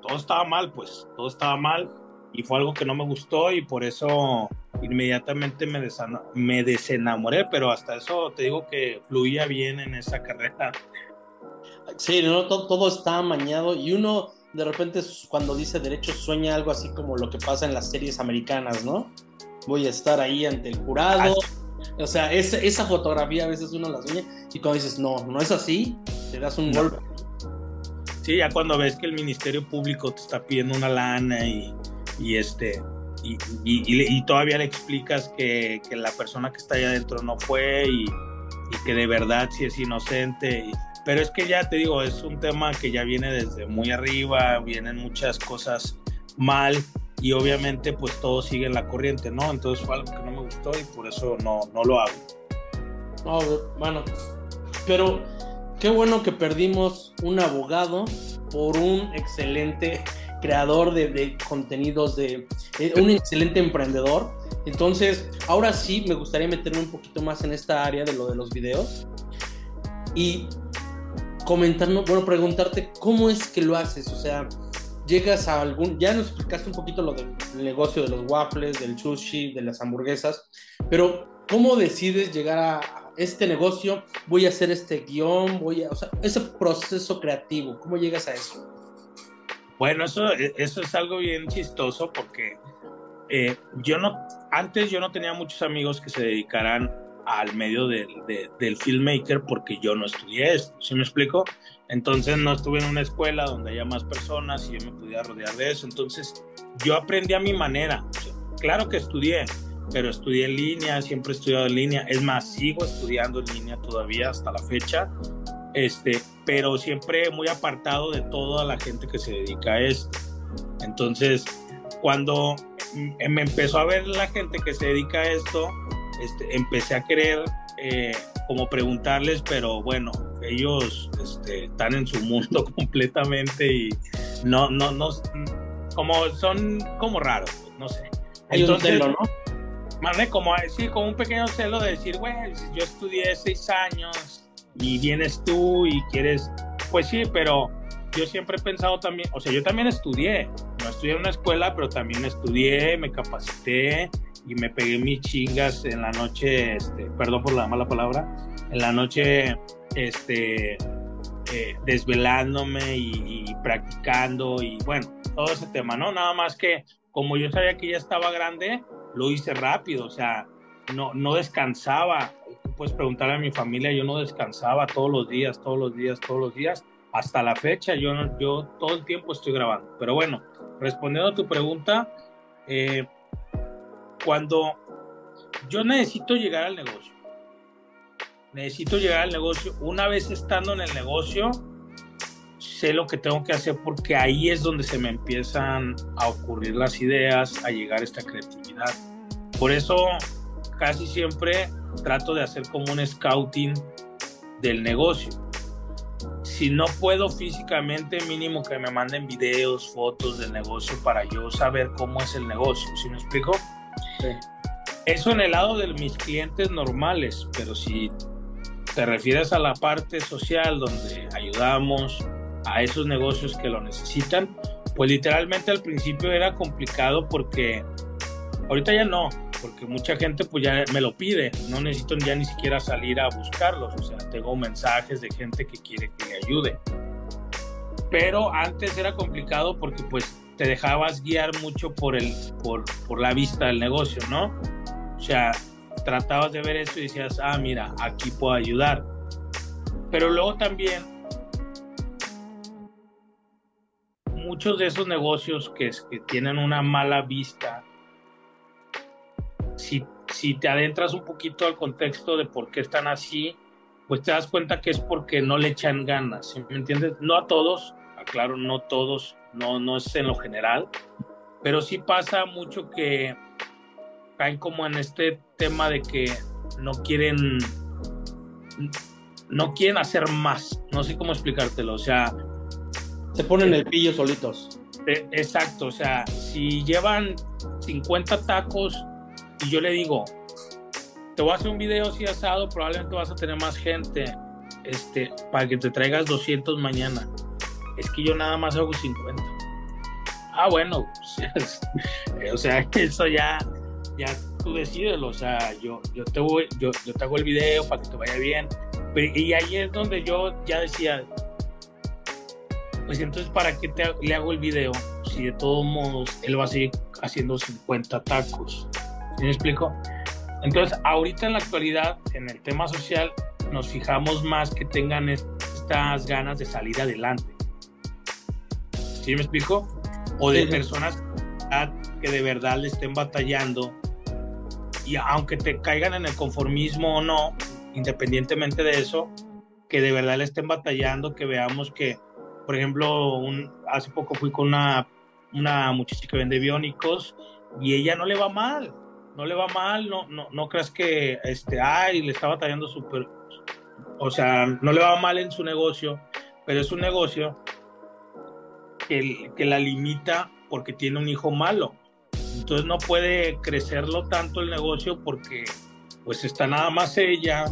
todo estaba mal, pues, todo estaba mal. Y fue algo que no me gustó y por eso inmediatamente me, me desenamoré, pero hasta eso te digo que fluía bien en esa carrera. Sí, no, todo, todo está amañado y uno de repente cuando dice derecho sueña algo así como lo que pasa en las series americanas, ¿no? Voy a estar ahí ante el jurado. O sea, esa, esa fotografía a veces uno la sueña y cuando dices, no, no es así, te das un golpe. Sí, ya cuando ves que el Ministerio Público te está pidiendo una lana y, y este y, y, todavía le explicas que, la persona que está ahí adentro no fue y, que de verdad sí es inocente. Y, pero es que ya te digo, es un tema que ya viene desde muy arriba, vienen muchas cosas mal y obviamente pues todo sigue en la corriente, ¿no? Entonces fue algo que no me gustó y por eso no, no lo hago. No, bueno, pero qué bueno que perdimos un abogado por un excelente creador de, contenidos, de, de, un excelente emprendedor. Entonces, ahora sí me gustaría meterme un poquito más en esta área de lo de los videos. Y comentarnos, bueno, preguntarte cómo es que lo haces, o sea, llegas a algún, ya nos explicaste un poquito lo del negocio de los waffles, del sushi, de las hamburguesas, pero ¿cómo decides llegar a este negocio? Voy a hacer este guion, voy a, o sea, ese proceso creativo, ¿cómo llegas a eso? Bueno, eso, eso es algo bien chistoso porque eh, yo no, antes yo no tenía muchos amigos que se dedicaran al medio del filmmaker porque yo no estudié esto, ¿sí me explico? Entonces no estuve en una escuela donde haya más personas y yo me pudiera rodear de eso. Entonces yo aprendí a mi manera. Claro que estudié, pero estudié en línea, siempre he estudiado en línea. Es más, sigo estudiando en línea todavía hasta la fecha. Este, pero siempre muy apartado de toda la gente que se dedica a esto. Entonces, cuando me empezó a ver la gente que se dedica a esto, este, empecé a querer eh, como preguntarles, pero bueno, ellos este, están en su mundo completamente y no, no, no, como son como raros, no sé. Entonces, ¿no? como, sí, como un pequeño celo de decir, bueno, yo estudié seis años y vienes tú y quieres, pues sí, pero yo siempre he pensado también, o sea, yo también estudié, no estudié en una escuela, pero también estudié, me capacité y me pegué mis chingas en la noche, este, perdón por la mala palabra, en la noche, este, eh, desvelándome y, y, practicando y bueno, todo ese tema, ¿no? Nada más que como yo sabía que ya estaba grande, lo hice rápido, o sea, no, no descansaba. Puedes preguntarle a mi familia, yo no descansaba todos los días, todos los días, todos los días. Hasta la fecha, yo, yo todo el tiempo estoy grabando. Pero bueno, respondiendo a tu pregunta, eh, cuando yo necesito llegar al negocio, necesito llegar al negocio, una vez estando en el negocio, sé lo que tengo que hacer porque ahí es donde se me empiezan a ocurrir las ideas, a llegar esta creatividad. Por eso casi siempre trato de hacer como un scouting del negocio. Si no puedo físicamente, mínimo que me manden videos, fotos del negocio para yo saber cómo es el negocio. ¿Sí me explico? Eso en el lado de mis clientes normales, pero si te refieres a la parte social donde ayudamos, a esos negocios que lo necesitan, pues literalmente al principio era complicado porque ahorita ya no, porque mucha gente pues ya me lo pide, no necesito ya ni siquiera salir a buscarlos, o sea, tengo mensajes de gente que quiere que le ayude. Pero antes era complicado porque pues te dejabas guiar mucho por, el, por, por la vista del negocio, ¿no? O sea, tratabas de ver eso y decías, ah, mira, aquí puedo ayudar. Pero luego también muchos de esos negocios que, que tienen una mala vista, si, si te adentras un poquito al contexto de por qué están así, pues te das cuenta que es porque no le echan ganas, ¿me entiendes? No a todos, aclaro, no todos, no, no es en lo general, pero sí pasa mucho que caen como en este tema de que no quieren no quieren hacer más, no sé cómo explicártelo, o sea, se ponen el pillo solitos. Eh, exacto, o sea, si llevan 50 tacos y yo le digo, te voy a hacer un video así asado, probablemente vas a tener más gente este, para que te traigas 200 mañana. Es que yo nada más hago 50. Ah, bueno, pues, o sea, eso ya, ya tú decides, o sea, yo, yo, te voy, yo, yo te hago el video para que te vaya bien. y ahí es donde yo ya decía, pues entonces, ¿para qué te, le hago el video si de todos modos él va a seguir haciendo 50 tacos? ¿Sí me explico? Entonces, ahorita en la actualidad, en el tema social, nos fijamos más que tengan estas ganas de salir adelante. ¿Sí me explico? O de personas que de verdad le estén batallando y aunque te caigan en el conformismo o no, independientemente de eso, que de verdad le estén batallando, que veamos que por ejemplo, un, hace poco fui con una, una muchacha que vende biónicos y ella no le va mal, no le va mal, no, no, no creas que, este, ay, le está batallando súper, o sea, no le va mal en su negocio, pero es un negocio que, que la limita porque tiene un hijo malo. Entonces no puede crecerlo tanto el negocio porque pues está nada más ella,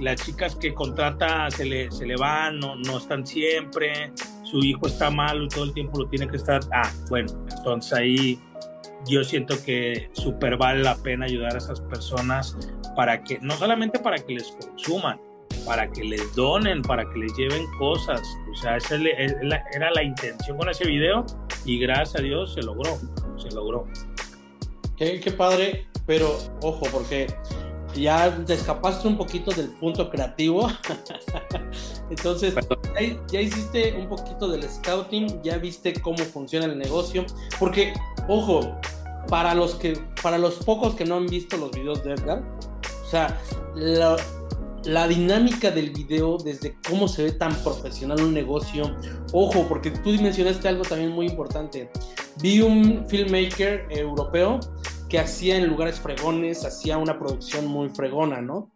las chicas que contrata se le, se le van, no, no están siempre, su hijo está malo y todo el tiempo lo tiene que estar. Ah, bueno, entonces ahí yo siento que súper vale la pena ayudar a esas personas para que, no solamente para que les consuman, para que les donen, para que les lleven cosas. O sea, esa era la intención con ese video y gracias a Dios se logró, se logró. Qué, qué padre, pero ojo, porque ya te escapaste un poquito del punto creativo. Entonces, ya, hiciste un poquito del scouting, ya viste cómo funciona el negocio. Porque, ojo, para los, que, para los pocos que no han visto los videos de Edgar, o sea, la, la dinámica del video, desde cómo se ve tan profesional un negocio. Ojo, porque tú mencionaste algo también muy importante. vi un filmmaker europeo que hacía en lugares fregones, hacía una producción muy fregona, ¿no?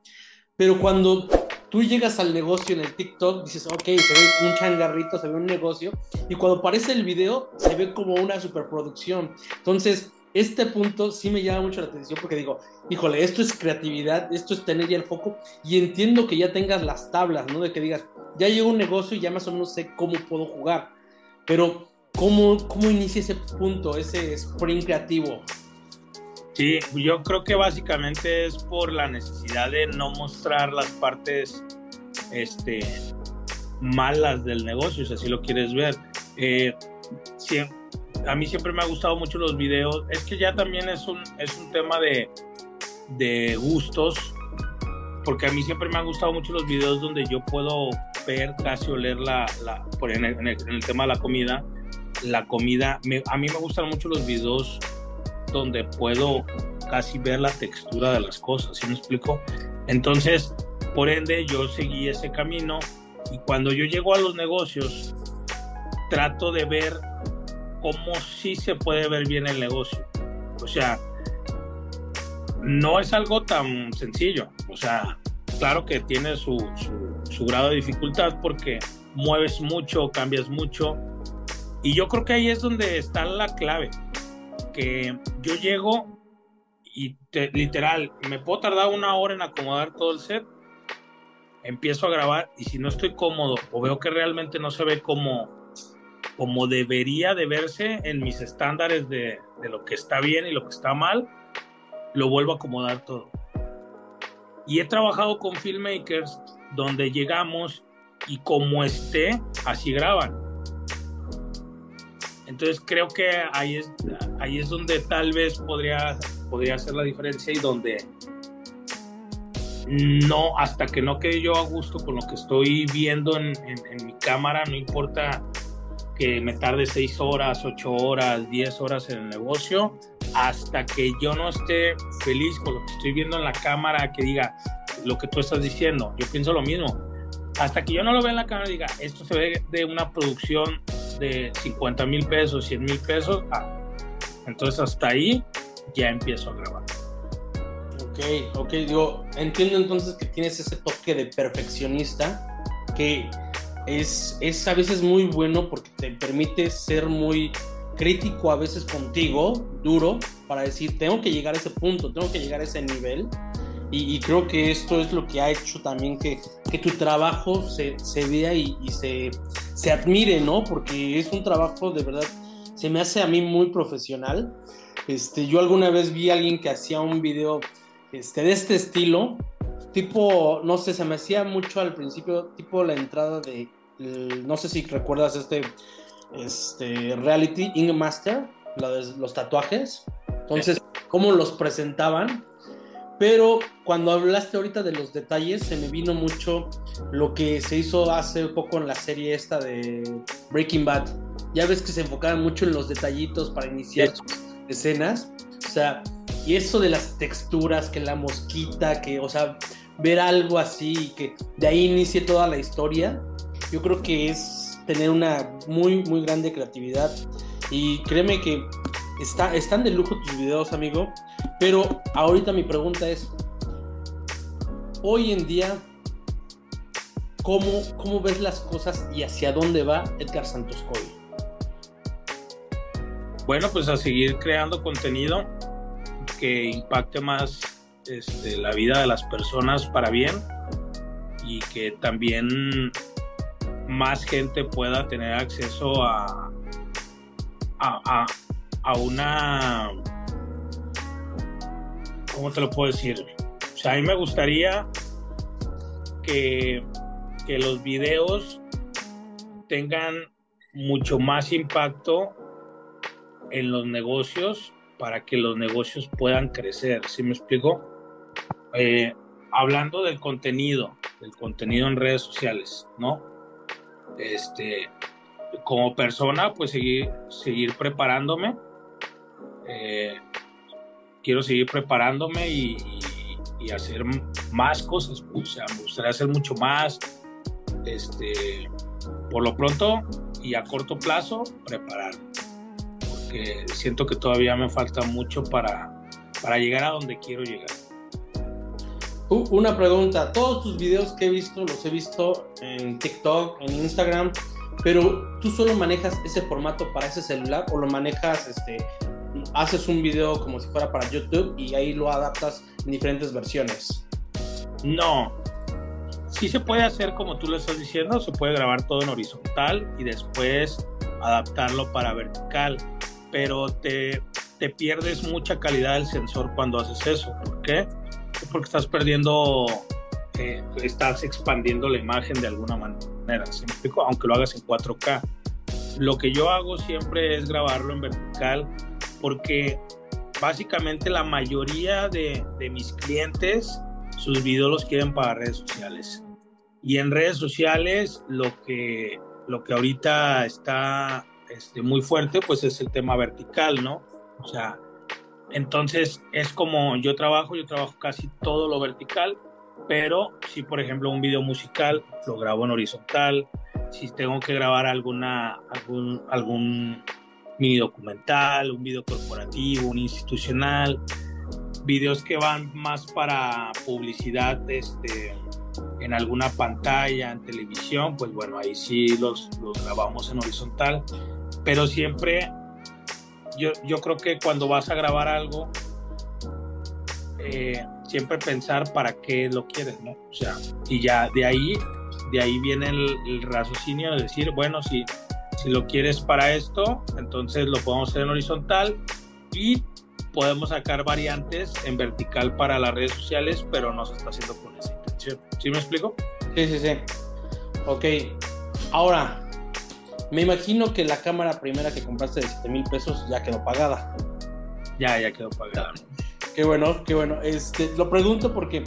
Pero cuando tú llegas al negocio en el TikTok, dices, ok, se ve un changarrito, se ve un negocio, y cuando aparece el video, se ve como una superproducción. Entonces, este punto sí me llama mucho la atención porque digo, híjole, esto es creatividad, esto es tener ya el foco, y entiendo que ya tengas las tablas, ¿no? De que digas, ya llegó un negocio y ya más o menos sé cómo puedo jugar, pero ¿cómo, cómo inicia ese punto, ese sprint creativo? Sí, yo creo que básicamente es por la necesidad de no mostrar las partes este, malas del negocio, si así lo quieres ver. Eh, a mí siempre me ha gustado mucho los videos. Es que ya también es un, es un tema de, de gustos, porque a mí siempre me han gustado mucho los videos donde yo puedo ver, casi oler la, la por en, el, en, el, tema de la comida, la comida, a mí me gustan mucho los videos donde puedo casi ver la textura de las cosas, ¿sí me explico? Entonces, por ende, yo seguí ese camino y cuando yo llego a los negocios, trato de ver cómo sí se puede ver bien el negocio. O sea, no es algo tan sencillo. O sea, claro que tiene su, su, su grado de dificultad porque mueves mucho, cambias mucho. Y yo creo que ahí es donde está la clave que yo llego y literal, me puedo tardar una hora en acomodar todo el set, empiezo a grabar y si no estoy cómodo o veo que realmente no se ve como, como debería de verse en mis estándares de, lo que está bien y lo que está mal, lo vuelvo a acomodar todo. Y he trabajado con filmmakers donde llegamos y como esté, así graban. Entonces creo que ahí es, ahí es donde tal vez podría, podría ser la diferencia y donde no, hasta que no quede yo a gusto con lo que estoy viendo en, en, mi cámara, no importa que me tarde seis horas, ocho horas, diez horas en el negocio, hasta que yo no esté feliz con lo que estoy viendo en la cámara, que diga lo que tú estás diciendo, yo pienso lo mismo. Hasta que yo no lo vea en la cámara y diga, esto se ve de una producción de 50 mil pesos, 100 mil pesos, ah, entonces hasta ahí ya empiezo a grabar. Ok, ok, digo, entiendo entonces que tienes ese toque de perfeccionista que es, a veces muy bueno porque te permite ser muy crítico a veces contigo, duro, para decir, tengo que llegar a ese punto, tengo que llegar a ese nivel. Y, creo que esto es lo que ha hecho también que, que tu trabajo se, se vea y, y se, se admire, ¿no? Porque es un trabajo de verdad, se me hace a mí muy profesional. Este, yo alguna vez vi a alguien que hacía un video este, de este estilo, tipo, no sé, se me hacía mucho al principio, tipo la entrada de, no sé si recuerdas este, este reality Ink Master, los tatuajes. Entonces, cómo los presentaban pero cuando hablaste ahorita de los detalles, se me vino mucho lo que se hizo hace poco en la serie esta de Breaking Bad. Ya ves que se enfocaban mucho en los detallitos para iniciar sus escenas. O sea, y eso de las texturas, que la mosquita, que, o sea, ver algo así que de ahí inicie toda la historia, yo creo que es tener una muy, muy grande creatividad. Y créeme que está, están de lujo tus videos, amigo. Pero ahorita mi pregunta es, hoy en día, ¿cómo, cómo ves las cosas y hacia dónde va Edgar Santos hoy? Bueno, pues a seguir creando contenido que impacte más este, la vida de las personas para bien y que también más gente pueda tener acceso a, a, a una ¿cómo te lo puedo decir? O sea, a mí me gustaría que, que los videos tengan mucho más impacto en los negocios para que los negocios puedan crecer. ¿Sí me explico? Eh, hablando del contenido, del contenido en redes sociales, ¿no? Este, como persona, pues seguir, preparándome. Eh, quiero seguir preparándome y, hacer más cosas. O sea, me gustaría hacer mucho más. Este, por lo pronto y a corto plazo, preparar. porque siento que todavía me falta mucho para llegar a donde quiero llegar. Una pregunta, todos tus videos que he visto los he visto en TikTok, en Instagram, pero tú solo manejas ese formato para ese celular o lo manejas, este, haces un video como si fuera para YouTube y ahí lo adaptas en diferentes versiones. No, sí se puede hacer como tú lo estás diciendo, se puede grabar todo en horizontal y después adaptarlo para vertical, pero te, te pierdes mucha calidad del sensor cuando haces eso. ¿Por qué? Porque estás perdiendo, eh, estás expandiendo la imagen de alguna manera, ¿sí aunque lo hagas en 4K. Lo que yo hago siempre es grabarlo en vertical porque básicamente la mayoría de, de mis clientes sus videos los quieren para redes sociales. Y en redes sociales lo que, lo que ahorita está este, muy fuerte pues es el tema vertical, ¿no? O sea, entonces es como yo trabajo, yo trabajo casi todo lo vertical, pero si por ejemplo un video musical lo grabo en horizontal, si tengo que grabar alguna, algún, mini documental, un video corporativo, un institucional, videos que van más para publicidad este, en alguna pantalla, en televisión, pues bueno, ahí sí los, los grabamos en horizontal, pero siempre, yo, creo que cuando vas a grabar algo, eh, siempre pensar para qué lo quieres, ¿no? O sea, y ya de ahí, de ahí viene el, el raciocinio de decir, bueno, si, si lo quieres para esto, entonces lo podemos hacer en horizontal y podemos sacar variantes en vertical para las redes sociales, pero no se está haciendo con esa intención. ¿Sí me explico? Sí, sí, sí. Ok. Ahora, me imagino que la cámara primera que compraste de 7 mil pesos ya quedó pagada. Ya, ya quedó pagada. Qué bueno, qué bueno. Este, lo pregunto porque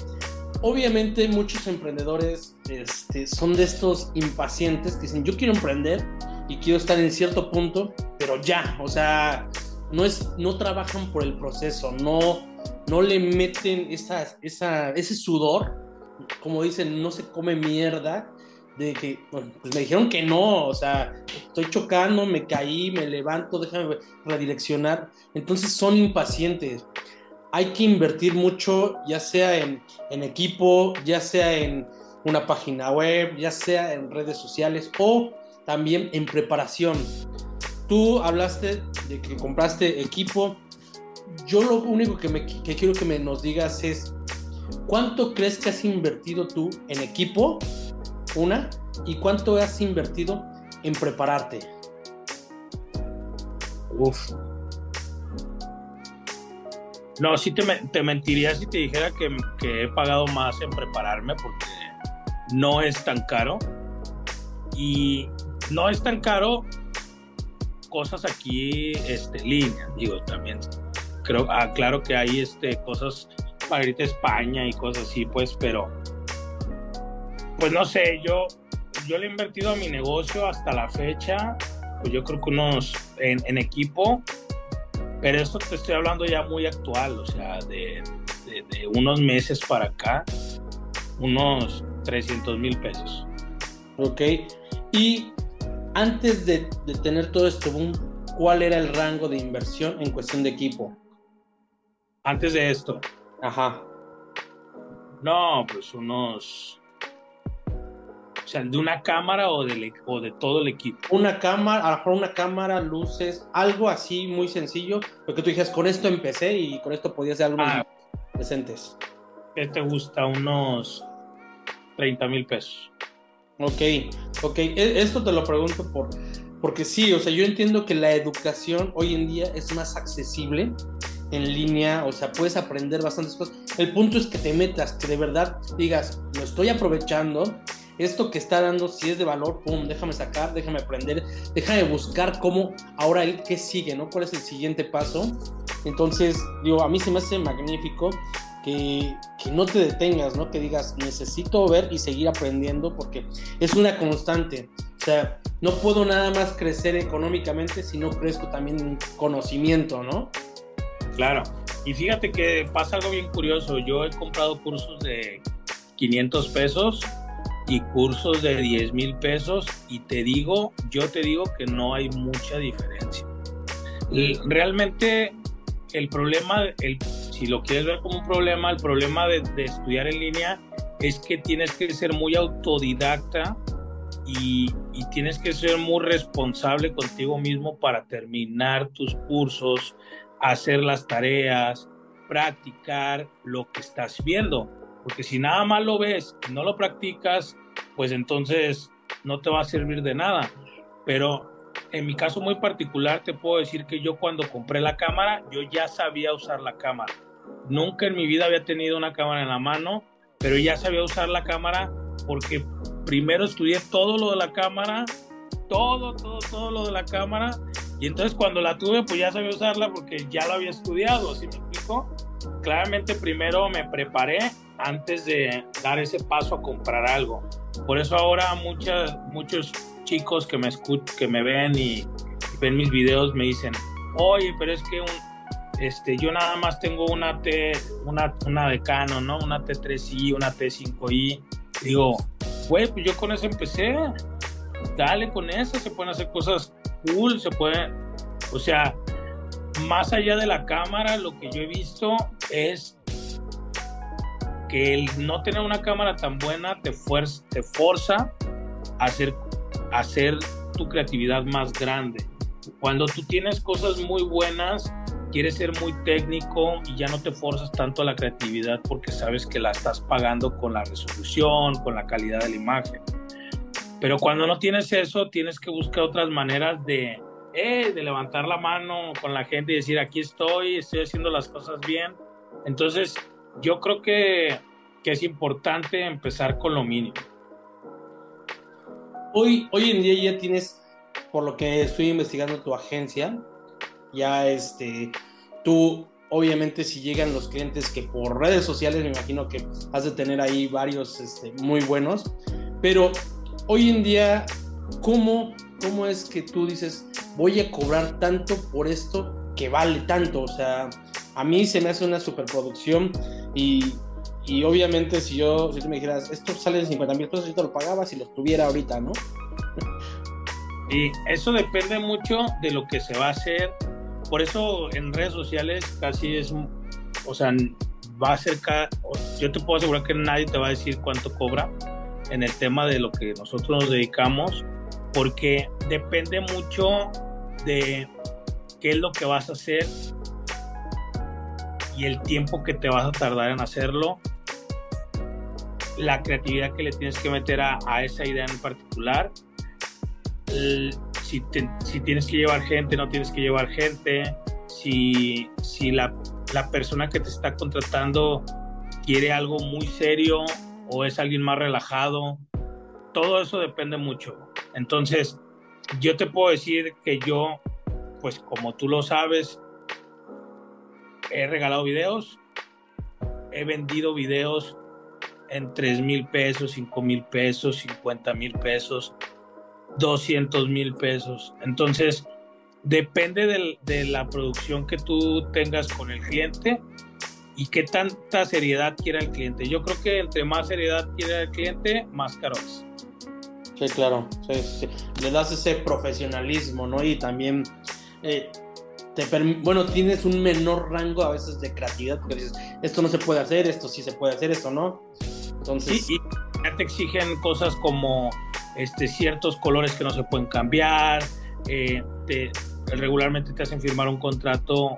obviamente muchos emprendedores este, son de estos impacientes que dicen, yo quiero emprender y quiero estar en cierto punto, pero ya, o sea, no, es, no trabajan por el proceso, no, no le meten esa, esa, ese sudor, como dicen, no se come mierda, de que, pues me dijeron que no, o sea, estoy chocando, me caí, me levanto, déjame redireccionar, entonces son impacientes. Hay que invertir mucho, ya sea en, en equipo, ya sea en una página web, ya sea en redes sociales o también en preparación. Tú hablaste de que compraste equipo. Yo lo único que, me, que quiero que me nos digas es, ¿cuánto crees que has invertido tú en equipo? Una. ¿Y cuánto has invertido en prepararte? Uf. No, sí te, mentiría si te dijera que, que he pagado más en prepararme porque no es tan caro. Y no es tan caro cosas aquí este, línea, digo, también creo, ah, claro que hay este, cosas para irte a España y cosas así, pues, pero, pues no sé, yo, yo le he invertido a mi negocio hasta la fecha, pues yo creo que unos en, en equipo, pero esto te estoy hablando ya muy actual, o sea, de, de, de unos meses para acá, unos 300 mil pesos. Ok, y antes de, tener todo este boom, ¿cuál era el rango de inversión en cuestión de equipo? Antes de esto. Ajá. No, pues unos. O sea, de una cámara o de, o de todo el equipo. Una cámara, a lo mejor una cámara, luces, algo así muy sencillo. Lo que tú dijeras, con esto empecé y con esto podía ser algo ah, decentes. ¿Qué te gusta? Unos 30 mil pesos. Ok, ok. E, esto te lo pregunto por, porque sí, o sea, yo entiendo que la educación hoy en día es más accesible en línea, o sea, puedes aprender bastantes cosas. El punto es que te metas, que de verdad digas, lo estoy aprovechando, esto que está dando, si es de valor, pum, déjame sacar, déjame aprender, déjame buscar cómo ahora el qué sigue, ¿no? ¿Cuál es el siguiente paso? Entonces, digo, a mí se me hace magnífico que, que, no te detengas, ¿no? Que digas, necesito ver y seguir aprendiendo porque es una constante. O sea, no puedo nada más crecer económicamente si no crezco también en conocimiento, ¿no? Claro. Y fíjate que pasa algo bien curioso. Yo he comprado cursos de 500 pesos y cursos de 10 mil pesos y te digo, yo te digo que no hay mucha diferencia. realmente el problema, el, si lo quieres ver como un problema, el problema de, de estudiar en línea es que tienes que ser muy autodidacta y, y, tienes que ser muy responsable contigo mismo para terminar tus cursos, hacer las tareas, practicar lo que estás viendo. Porque si nada más lo ves y no lo practicas, pues entonces no te va a servir de nada. Pero en mi caso muy particular te puedo decir que yo cuando compré la cámara, yo ya sabía usar la cámara. Nunca en mi vida había tenido una cámara en la mano, pero ya sabía usar la cámara porque primero estudié todo lo de la cámara, todo, todo, todo lo de la cámara. Y entonces cuando la tuve, pues ya sabía usarla porque ya lo había estudiado, ¿sí me explico? Claramente primero me preparé antes de dar ese paso a comprar algo. Por eso ahora muchas, muchos chicos que me, que me ven y, ven mis videos me dicen, oye, pero es que un, este, yo nada más tengo una T, una, una de Canon, ¿no? Una T3i, una T5i. Digo, güey, pues yo con eso empecé. Dale con eso, se pueden hacer cosas cool, se puede, o sea, más allá de la cámara, lo que yo he visto es que el no tener una cámara tan buena te, fuerza, te forza a hacer, hacer tu creatividad más grande. Cuando tú tienes cosas muy buenas, quieres ser muy técnico y ya no te forzas tanto a la creatividad porque sabes que la estás pagando con la resolución, con la calidad de la imagen. Pero cuando no tienes eso, tienes que buscar otras maneras de, eh, de levantar la mano con la gente y decir, aquí estoy, estoy haciendo las cosas bien. Entonces, yo creo que, que es importante empezar con lo mínimo. Hoy, hoy en día ya tienes, por lo que estoy investigando tu agencia, ya este, tú, obviamente, si llegan los clientes que por redes sociales, me imagino que has de tener ahí varios este, muy buenos, pero hoy en día, ¿cómo, ¿cómo es que tú dices, voy a cobrar tanto por esto que vale tanto? O sea, a mí se me hace una superproducción y, y obviamente si yo, si tú me dijeras, esto sale de 50 mil pesos, yo te lo pagaba si lo tuviera ahorita, ¿no? Y eso depende mucho de lo que se va a hacer por eso en redes sociales casi es, o sea, va a ser, yo te puedo asegurar que nadie te va a decir cuánto cobra en el tema de lo que nosotros nos dedicamos, porque depende mucho de qué es lo que vas a hacer y el tiempo que te vas a tardar en hacerlo, la creatividad que le tienes que meter a, esa idea en particular, si, tienes que llevar gente, no tienes que llevar gente, si, la persona que te está contratando quiere algo muy serio o es alguien más relajado. Todo eso depende mucho. Entonces, yo te puedo decir que yo, pues como tú lo sabes, he regalado videos, he vendido videos en 3 mil pesos, 5 mil pesos, 50 mil pesos. 200 mil pesos. Entonces, depende de la producción que tú tengas con el cliente y qué tanta seriedad quiera el cliente. Yo creo que entre más seriedad quiera el cliente, más caro es. Sí, claro. Le das ese profesionalismo, ¿no? Y también, eh, te bueno, tienes un menor rango a veces de creatividad porque dices, esto no se puede hacer, esto sí se puede hacer, esto no. Entonces... y ya te exigen cosas como este, ciertos colores que no se pueden cambiar, eh, regularmente te hacen firmar un contrato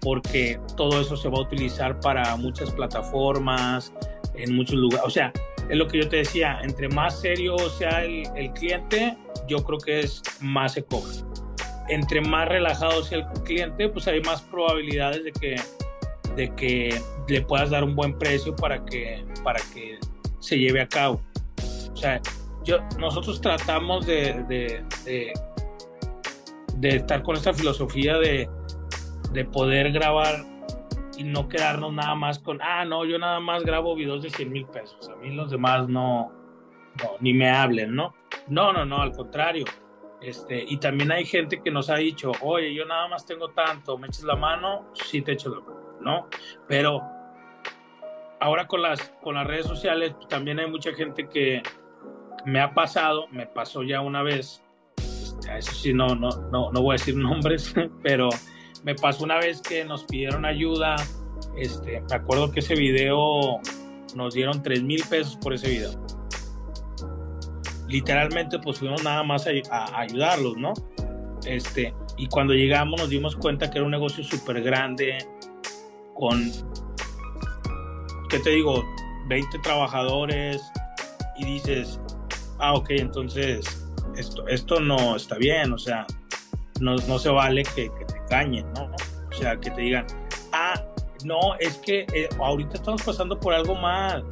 porque todo eso se va a utilizar para muchas plataformas, en muchos lugares. O sea, es lo que yo te decía, entre más serio sea el, el cliente, yo creo que es más se cobra. Entre más relajado sea el cliente, pues hay más probabilidades de que, de que le puedas dar un buen precio para que, para que se lleve a cabo. O sea, nosotros tratamos de, de, de, estar con esta filosofía de, de poder grabar y no quedarnos nada más con, ah, no, yo nada más grabo videos de 100 mil pesos, a mí los demás no, ni me hablen, ¿no? No, no, no, al contrario. Este, y también hay gente que nos ha dicho, oye, yo nada más tengo tanto, me eches la mano, sí te echo la mano, ¿no? Pero ahora con las, con las redes sociales también hay mucha gente que, me ha pasado, me pasó ya una vez, eso sí, no, no, no, no voy a decir nombres, pero me pasó una vez que nos pidieron ayuda. Este, me acuerdo que ese video nos dieron 3 mil pesos por ese video. Literalmente, pues fuimos nada más a, ayudarlos, ¿no? Este, y cuando llegamos nos dimos cuenta que era un negocio súper grande, con, ¿qué te digo? 20 trabajadores, y dices, ah, ok, entonces esto, esto no está bien, o sea, no, no se vale que, te engañen, ¿no? O sea, que te digan, ah, no, es que eh, ahorita estamos pasando por algo mal.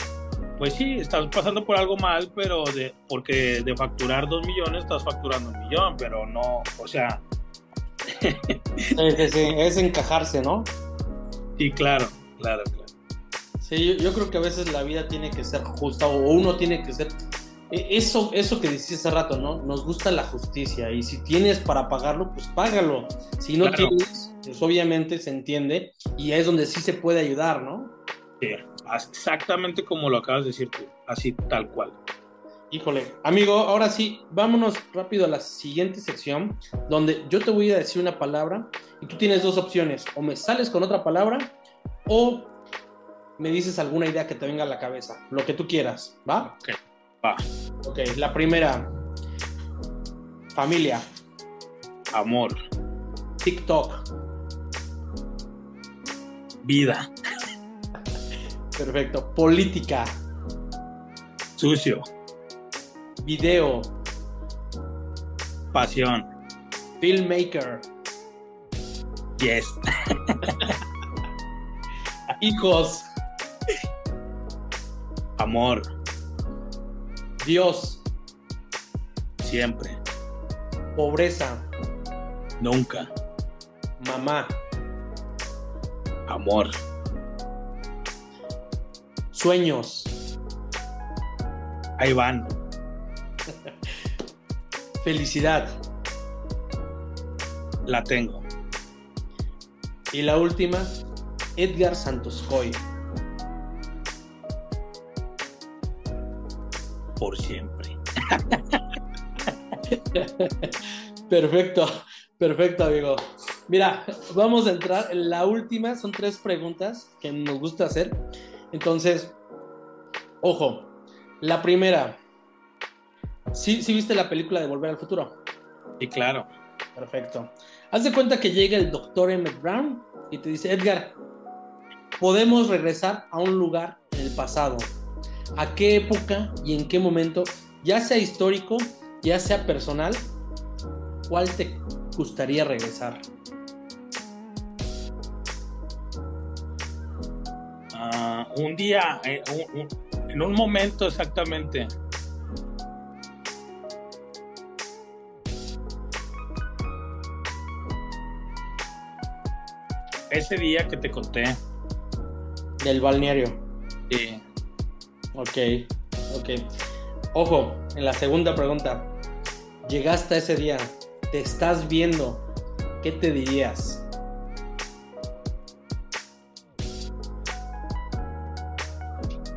Pues sí, estás pasando por algo mal, pero de, porque de facturar dos millones estás facturando un millón, pero no, o sea. es, encajarse, ¿no? Sí, claro, claro, claro. Sí, yo, creo que a veces la vida tiene que ser justa o uno tiene que ser. E, eso, eso que decías hace rato, ¿no? Nos gusta la justicia y si tienes para pagarlo, pues págalo. Si no tienes, pues obviamente se entiende y es donde sí se puede ayudar, ¿no? Sí, exactamente como lo acabas de decir tú, así tal cual. Híjole, amigo, ahora sí, vámonos rápido a la siguiente sección, donde yo te voy a decir una palabra y tú tienes dos opciones, o me sales con otra palabra o me dices alguna idea que te venga a la cabeza, lo que tú quieras, ¿va? Ok, va. Ok, la primera, familia. Amor. TikTok vida. Perfecto. Política. Sucio. Video. Pasión. Filmmaker. Yes. Hijos. Amor. Dios. Siempre. Pobreza. Nunca. Mamá. Amor. Sueños. Ahí van. Felicidad. La tengo. Y la última, Edgar Santos Coy. Por siempre. perfecto, perfecto, amigo. Mira, vamos a entrar en la última, son tres preguntas que nos gusta hacer. Entonces, ojo, la primera, ¿sí, ¿sí viste la película de Volver al Futuro? Sí, claro. Perfecto. Haz de cuenta que llega el doctor Emmett Brown y te dice, Edgar, podemos regresar a un lugar en el pasado. ¿A qué época y en qué momento, ya sea histórico, ya sea personal, cuál te gustaría regresar? Un día, eh, en un momento exactamente. Ese día que te conté. Del balneario. Sí. Ok, ok. Ojo, en la segunda pregunta. Llegaste a ese día, te estás viendo, ¿qué te dirías?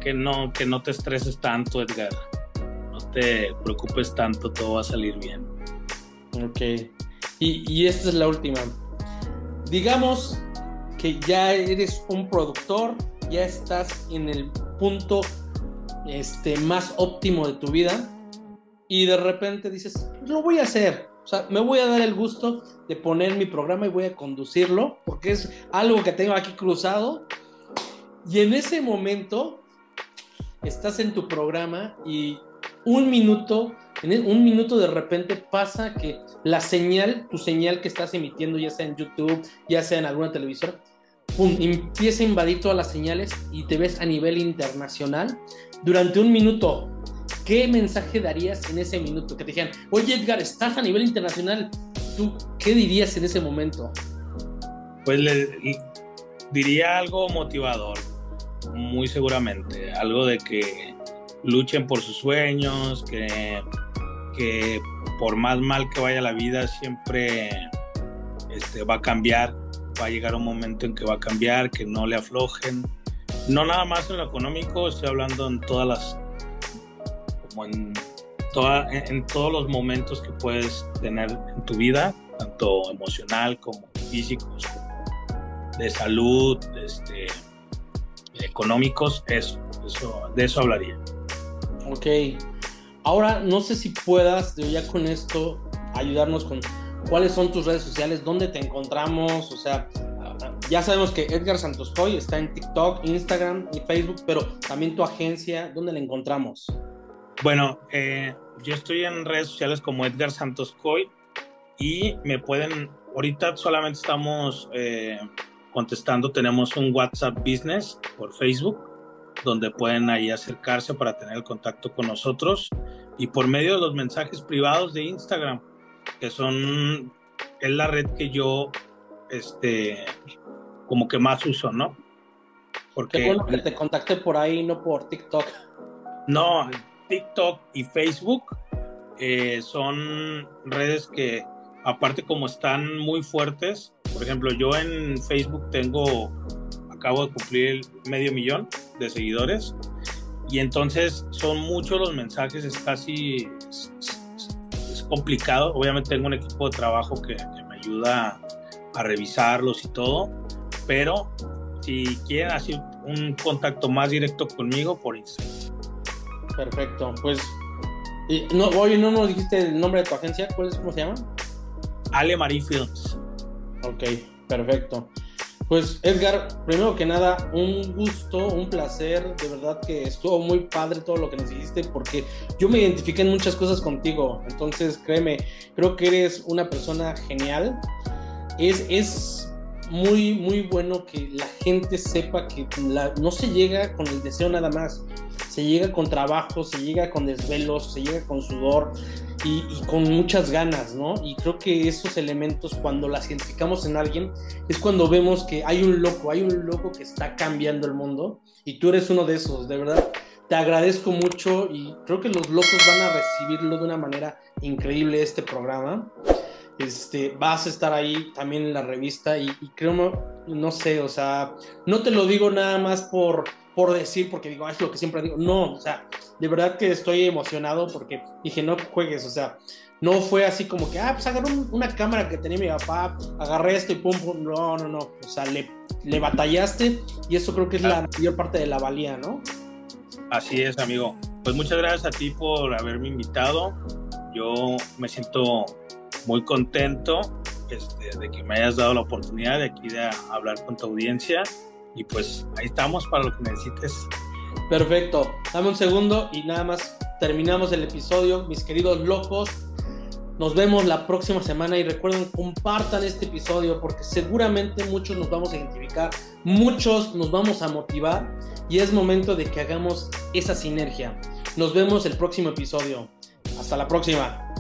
Que no, que no te estreses tanto, Edgar. No te preocupes tanto, todo va a salir bien. Ok. Y, y esta es la última. Digamos que ya eres un productor, ya estás en el punto este, más óptimo de tu vida y de repente dices, lo voy a hacer. O sea, me voy a dar el gusto de poner mi programa y voy a conducirlo porque es algo que tengo aquí cruzado. Y en ese momento estás en tu programa y un minuto, un minuto de repente pasa que la señal, tu señal que estás emitiendo, ya sea en YouTube, ya sea en alguna televisora, empieza a invadir todas las señales y te ves a nivel internacional durante un minuto. ¿Qué mensaje darías en ese minuto? Que te dijeran, oye Edgar, estás a nivel internacional. ¿Tú qué dirías en ese momento? Pues le diría algo motivador muy seguramente. Algo de que luchen por sus sueños, que, que por más mal que vaya la vida, siempre este, va a cambiar, va a llegar un momento en que va a cambiar, que no le aflojen. No nada más en lo económico, estoy hablando en todas las, como en en, todos los momentos que puedes tener en tu vida, tanto emocional como físicos, de salud, este, económicos, eso, eso, de eso hablaría. Ok. Ahora, no sé si puedas, ya con esto, ayudarnos con cuáles son tus redes sociales, dónde te encontramos, o sea, ya sabemos que Edgar Santos Coy está en TikTok, Instagram y Facebook, pero también tu agencia, ¿dónde la encontramos? Bueno, eh, yo estoy en redes sociales como Edgar Santos Coy y me pueden, ahorita solamente estamos eh, contestando, tenemos un WhatsApp Business por Facebook, donde pueden ahí acercarse para tener el contacto con nosotros y por medio de los mensajes privados de Instagram, que son, es la red que yo, este, como que más uso, ¿no? Porque... Qué bueno que te contacté por ahí, no por TikTok. No, TikTok y Facebook eh, son redes que, aparte como están muy fuertes, por ejemplo, yo en Facebook tengo, acabo de cumplir medio millón de seguidores y entonces son muchos los mensajes, es casi, es, complicado. Obviamente tengo un equipo de trabajo que, que me ayuda a revisarlos y todo, pero si quieren hacer un contacto más directo conmigo por Instagram. Perfecto, pues. no, oye, no nos dijiste el nombre de tu agencia, ¿cuál es, cómo se llama? Ale Marie Films. Ok, perfecto. Pues Edgar, primero que nada, un gusto, un placer, de verdad que estuvo muy padre todo lo que nos dijiste porque yo me identifiqué en muchas cosas contigo, entonces créeme, creo que eres una persona genial. Es, es muy, muy bueno que la gente sepa que no se llega con el deseo nada más, se llega con trabajo, se llega con desvelos, se llega con sudor y, con muchas ganas, ¿no? Y creo que esos elementos cuando las identificamos en alguien es cuando vemos que hay un loco, hay un loco que está cambiando el mundo y tú eres uno de esos, de verdad. Te agradezco mucho y creo que los locos van a recibirlo de una manera increíble este programa. Este, vas a estar ahí también en la revista y, y creo, no sé, o sea, no te lo digo nada más por por decir, porque digo, es lo que siempre digo. No, o sea, de verdad que estoy emocionado porque dije, no juegues, o sea, no fue así como que, ah, pues agarré una cámara que tenía mi papá, agarré esto y pum, pum. No, no, no. O sea, le, le batallaste y eso creo que es la ah. mayor parte de la valía, ¿no? Así es, amigo. Pues muchas gracias a ti por haberme invitado. Yo me siento muy contento este, de que me hayas dado la oportunidad de aquí de hablar con tu audiencia y pues ahí estamos para lo que necesites. Perfecto. Dame un segundo y nada más terminamos el episodio, mis queridos locos. Nos vemos la próxima semana y recuerden, compartan este episodio porque seguramente muchos nos vamos a identificar, muchos nos vamos a motivar y es momento de que hagamos esa sinergia. Nos vemos el próximo episodio. Hasta la próxima.